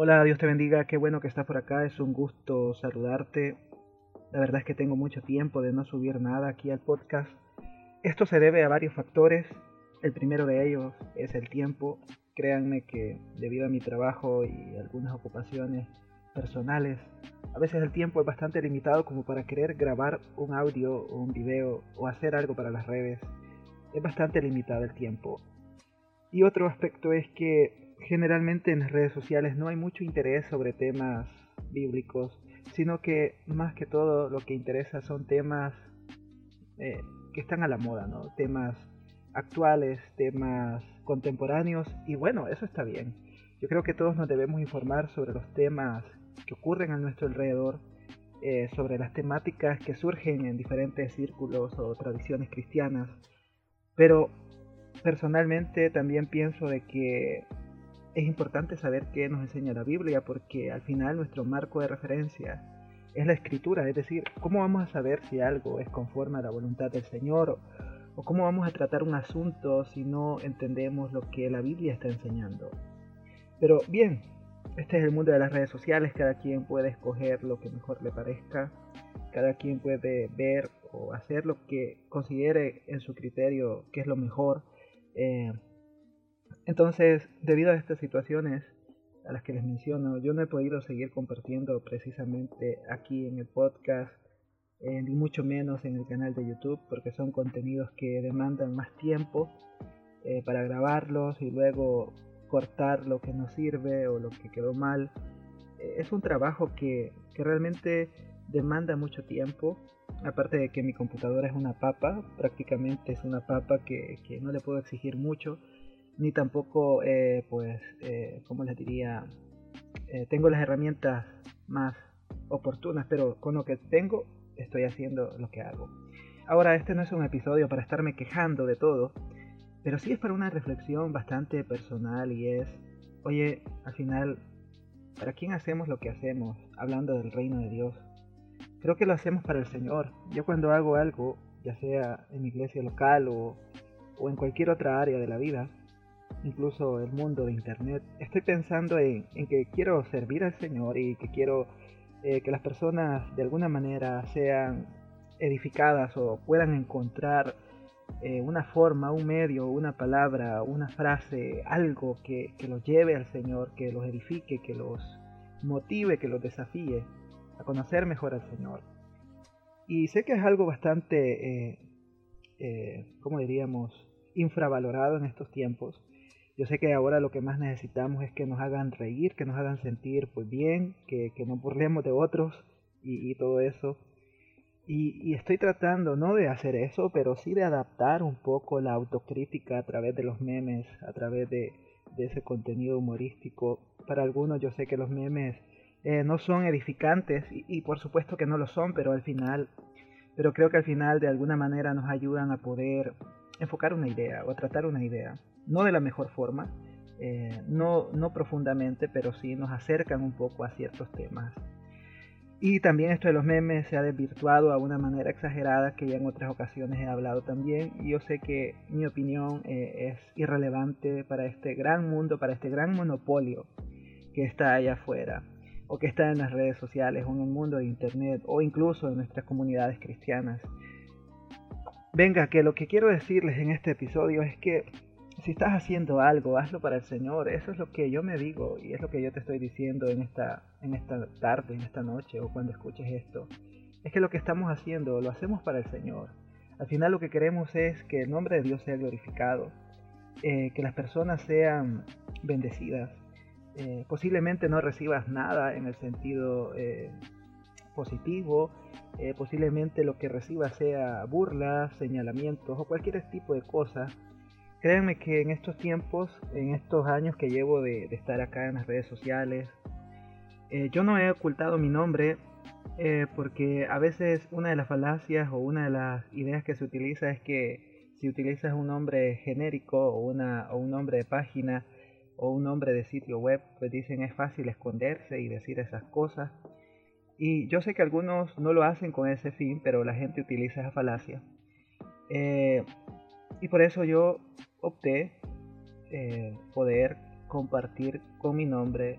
Hola, Dios te bendiga, qué bueno que estás por acá, es un gusto saludarte. La verdad es que tengo mucho tiempo de no subir nada aquí al podcast. Esto se debe a varios factores. El primero de ellos es el tiempo. Créanme que debido a mi trabajo y algunas ocupaciones personales, a veces el tiempo es bastante limitado como para querer grabar un audio o un video o hacer algo para las redes. Es bastante limitado el tiempo. Y otro aspecto es que generalmente en las redes sociales no hay mucho interés sobre temas bíblicos, sino que más que todo lo que interesa son temas eh, que están a la moda, ¿no? Temas actuales, temas contemporáneos y bueno, eso está bien. Yo creo que todos nos debemos informar sobre los temas que ocurren a nuestro alrededor, eh, sobre las temáticas que surgen en diferentes círculos o tradiciones cristianas, pero personalmente también pienso de que es importante saber qué nos enseña la Biblia porque al final nuestro marco de referencia es la escritura, es decir, ¿cómo vamos a saber si algo es conforme a la voluntad del Señor o cómo vamos a tratar un asunto si no entendemos lo que la Biblia está enseñando? Pero bien, este es el mundo de las redes sociales, cada quien puede escoger lo que mejor le parezca, cada quien puede ver o hacer lo que considere en su criterio que es lo mejor. Eh, entonces, debido a estas situaciones a las que les menciono, yo no he podido seguir compartiendo precisamente aquí en el podcast, eh, ni mucho menos en el canal de YouTube, porque son contenidos que demandan más tiempo eh, para grabarlos y luego cortar lo que no sirve o lo que quedó mal. es un trabajo que, que realmente demanda mucho tiempo aparte de que mi computadora es una papa, prácticamente es una papa que, no le puedo exigir mucho, ni tampoco, eh, pues, eh, ¿cómo les diría? Eh, tengo las herramientas más oportunas, pero con lo que tengo estoy haciendo lo que hago. Ahora, este no es un episodio para estarme quejando de todo, pero sí es para una reflexión bastante personal y es, oye, al final, ¿para quién hacemos lo que hacemos hablando del reino de Dios? creo que lo hacemos para el Señor. Yo cuando hago algo, ya sea en mi iglesia local o, en cualquier otra área de la vida, incluso el mundo de Internet, estoy pensando en, que quiero servir al Señor y que quiero eh, que las personas de alguna manera sean edificadas o puedan encontrar eh, una forma, un medio, una palabra, una frase, algo que, los lleve al Señor, que los edifique, que los motive, que los desafíe a conocer mejor al Señor. Y sé que es algo bastante, eh, eh, ¿cómo diríamos?, infravalorado en estos tiempos. Yo sé que ahora lo que más necesitamos es que nos hagan reír, que nos hagan sentir pues bien, que, que nos burlemos de otros y, todo eso. Y, estoy tratando no de hacer eso, pero sí de adaptar un poco la autocrítica a través de los memes, a través de, de ese contenido humorístico. Para algunos yo sé que los memes eh, no son edificantes y, por supuesto que no lo son, pero al final, pero creo que al final de alguna manera nos ayudan a poder enfocar una idea o tratar una idea, no de la mejor forma, eh, no, no profundamente, pero sí nos acercan un poco a ciertos temas. Y también esto de los memes se ha desvirtuado a una manera exagerada que ya en otras ocasiones he hablado también. Y yo sé que mi opinión eh, es irrelevante para este gran mundo, para este gran monopolio que está allá afuera o que está en las redes sociales o en el mundo de internet o incluso en nuestras comunidades cristianas. Venga, que lo que quiero decirles en este episodio es que si estás haciendo algo, hazlo para el Señor. Eso es lo que yo me digo y es lo que yo te estoy diciendo en esta, en esta tarde, en esta noche o cuando escuches esto. Es que lo que estamos haciendo lo hacemos para el Señor. Al final lo que queremos es que el nombre de Dios sea glorificado, eh, que las personas sean bendecidas, eh, posiblemente no recibas nada en el sentido eh, positivo, posiblemente lo que recibas sea burlas, señalamientos o cualquier tipo de cosa. Créanme que en estos tiempos, en estos años que llevo de, estar acá en las redes sociales, yo no he ocultado mi nombre porque a veces una de las falacias o una de las ideas que se utiliza es que si utilizas un nombre genérico o, una, o un nombre de página, o un nombre de sitio web, pues dicen es fácil esconderse y decir esas cosas. Y yo sé que algunos no lo hacen con ese fin, pero la gente utiliza esa falacia. Eh, y por eso yo opté eh, poder compartir con mi nombre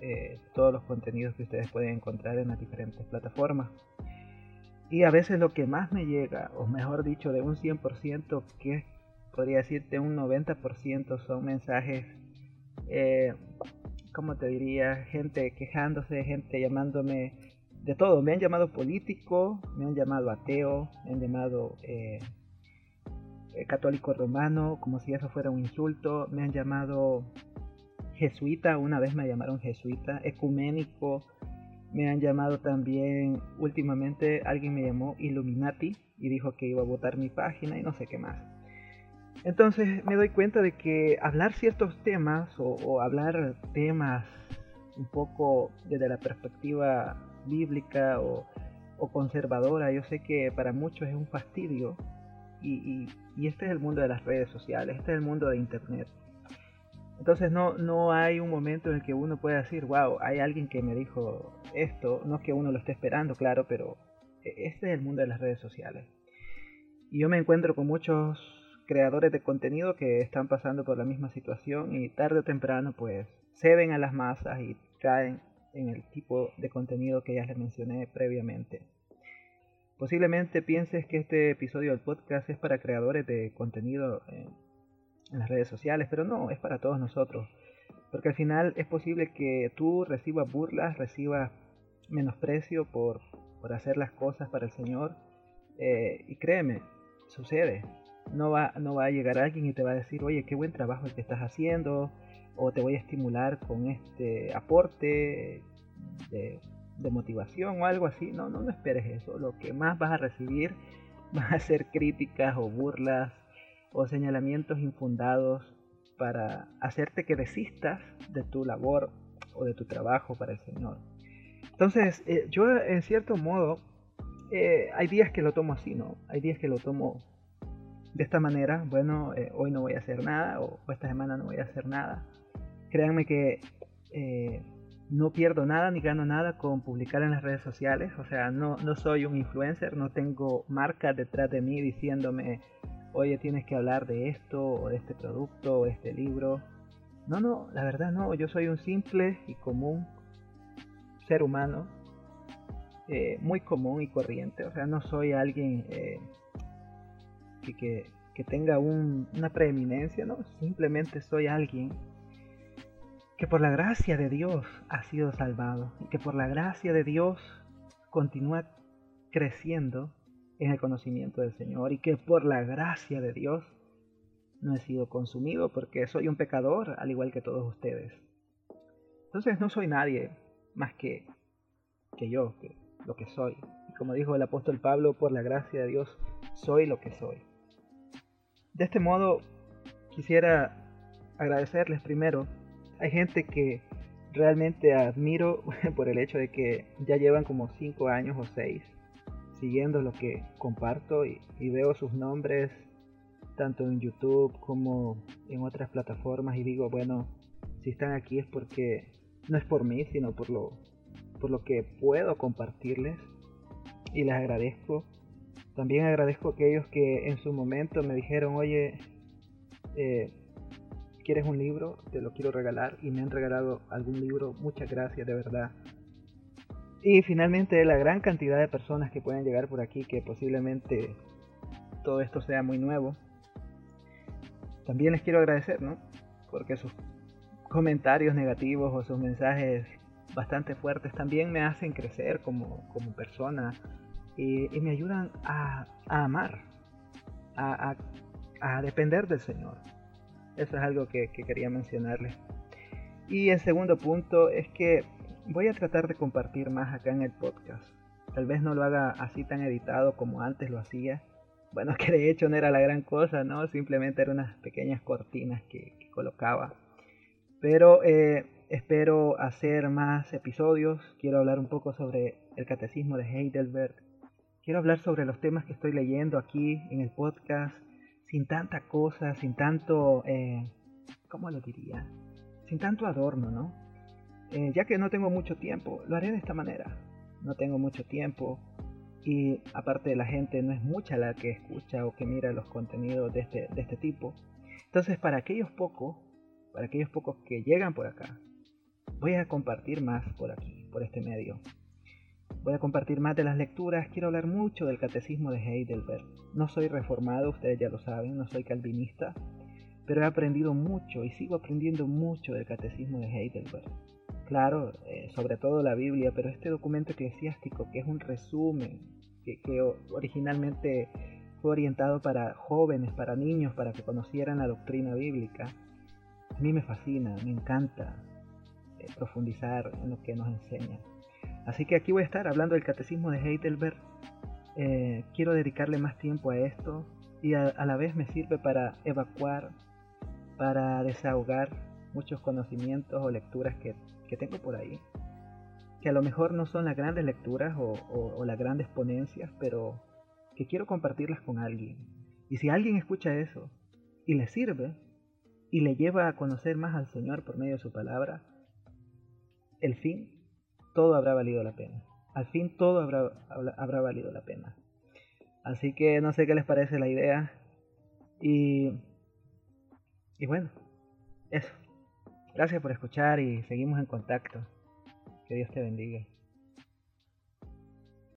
eh, todos los contenidos que ustedes pueden encontrar en las diferentes plataformas. Y a veces lo que más me llega, o mejor dicho, de un 100%, que podría decirte un 90% son mensajes, eh, como te diría? Gente quejándose, gente llamándome de todo. Me han llamado político, me han llamado ateo, me han llamado eh, eh, católico romano, como si eso fuera un insulto. Me han llamado jesuita, una vez me llamaron jesuita, ecuménico. Me han llamado también, últimamente alguien me llamó Illuminati y dijo que iba a votar mi página y no sé qué más. Entonces me doy cuenta de que hablar ciertos temas o, hablar temas un poco desde la perspectiva bíblica o, conservadora, yo sé que para muchos es un fastidio y, este es el mundo de las redes sociales, este es el mundo de Internet. Entonces no, no hay un momento en el que uno pueda decir, wow, hay alguien que me dijo esto, no es que uno lo esté esperando, claro, pero e, este es el mundo de las redes sociales. Y yo me encuentro con muchos creadores de contenido que están pasando por la misma situación y tarde o temprano pues ceden a las masas y caen en el tipo de contenido que ya les mencioné previamente. Posiblemente pienses que este episodio del podcast es para creadores de contenido en, las redes sociales, pero no, es para todos nosotros. Porque al final es posible que tú recibas burlas, recibas menosprecio por, por hacer las cosas para el Señor. Eh, y créeme, sucede. No va, no va a llegar alguien y te va a decir, oye, qué buen trabajo el que estás haciendo, o te voy a estimular con este aporte de de motivación o algo así. No, no, no esperes eso. Lo que más vas a recibir van a ser críticas o burlas o señalamientos infundados para hacerte que desistas de tu labor o de tu trabajo para el Señor. Entonces, eh, yo en cierto modo, eh, hay días que lo tomo así, ¿no? Hay días que lo tomo de esta manera. Bueno, eh, hoy no voy a hacer nada o, esta semana no voy a hacer nada. Créanme que no pierdo nada ni gano nada con publicar en las redes sociales. O sea, no, no soy un influencer, no tengo marca detrás de mí diciéndome, oye, tienes que hablar de esto, o de este producto, o de este libro. No, no, la verdad no, yo soy un simple y común ser humano, eh, muy común y corriente. O sea, no soy alguien eh, que, que, que, tenga una preeminencia, no, simplemente soy alguien que por la gracia de Dios ha sido salvado y que por la gracia de Dios continúa creciendo en el conocimiento del Señor y que por la gracia de Dios no he sido consumido porque soy un pecador al igual que todos ustedes. Entonces no soy nadie más que, que yo, que lo que soy. Y como dijo el apóstol Pablo, por la gracia de Dios soy lo que soy. De este modo quisiera agradecerles primero hay gente que realmente admiro por el hecho de que ya llevan como 5 años o 6 siguiendo lo que comparto y, veo sus nombres tanto en YouTube como en otras plataformas y digo, bueno, si están aquí es porque no es por mí, sino por lo, por lo que puedo compartirles y les agradezco. También agradezco a aquellos que en su momento me dijeron, oye, eh, quieres un libro, te lo quiero regalar y me han regalado algún libro, muchas gracias de verdad. Y finalmente la gran cantidad de personas que pueden llegar por aquí, que posiblemente todo esto sea muy nuevo. También les quiero agradecer, ¿no? Porque sus comentarios negativos o sus mensajes bastante fuertes también me hacen crecer como, como persona y, me ayudan a, amar, a, a depender del Señor. Eso es algo que, quería mencionarles. Y el segundo punto es que voy a tratar de compartir más acá en el podcast. Tal vez no lo haga así tan editado como antes lo hacía. Bueno, que de hecho no era la gran cosa, ¿no? Simplemente eran unas pequeñas cortinas que, colocaba. Pero eh, espero hacer más episodios. Quiero hablar un poco sobre el catecismo de Heidelberg. Quiero hablar sobre los temas que estoy leyendo aquí en el podcast sin tanta cosa, sin tanto, eh, ¿cómo lo diría? Sin tanto adorno, ¿no? Eh, ya que no tengo mucho tiempo, lo haré de esta manera. No tengo mucho tiempo y aparte la gente no es mucha la que escucha o que mira los contenidos de este, de este tipo. Entonces para aquellos pocos, para aquellos pocos que llegan por acá, voy a compartir más por aquí, por este medio. Voy a compartir más de las lecturas, quiero hablar mucho del catecismo de Heidelberg. No soy reformado, ustedes ya lo saben, no soy calvinista, pero he aprendido mucho y sigo aprendiendo mucho del catecismo de Heidelberg. Claro, eh, sobre todo la Biblia, pero este documento eclesiástico que es un resumen, que, que originalmente fue orientado para jóvenes, para niños, para que conocieran la doctrina bíblica, a mí me fascina, me encanta eh, profundizar en lo que nos enseña. Así que aquí voy a estar hablando del catecismo de Heidelberg. Eh, quiero dedicarle más tiempo a esto y a, la vez me sirve para evacuar, para desahogar muchos conocimientos o lecturas que, tengo por ahí. Que a lo mejor no son las grandes lecturas o las grandes ponencias, pero que quiero compartirlas con alguien. Y si alguien escucha eso y le sirve, y le lleva a conocer más al Señor por medio de su palabra, el fin, todo habrá valido la pena. Al fin todo habrá, habrá valido la pena. Así que no sé qué les parece la idea. Y, y bueno, eso. Gracias por escuchar y seguimos en contacto. Que Dios te bendiga.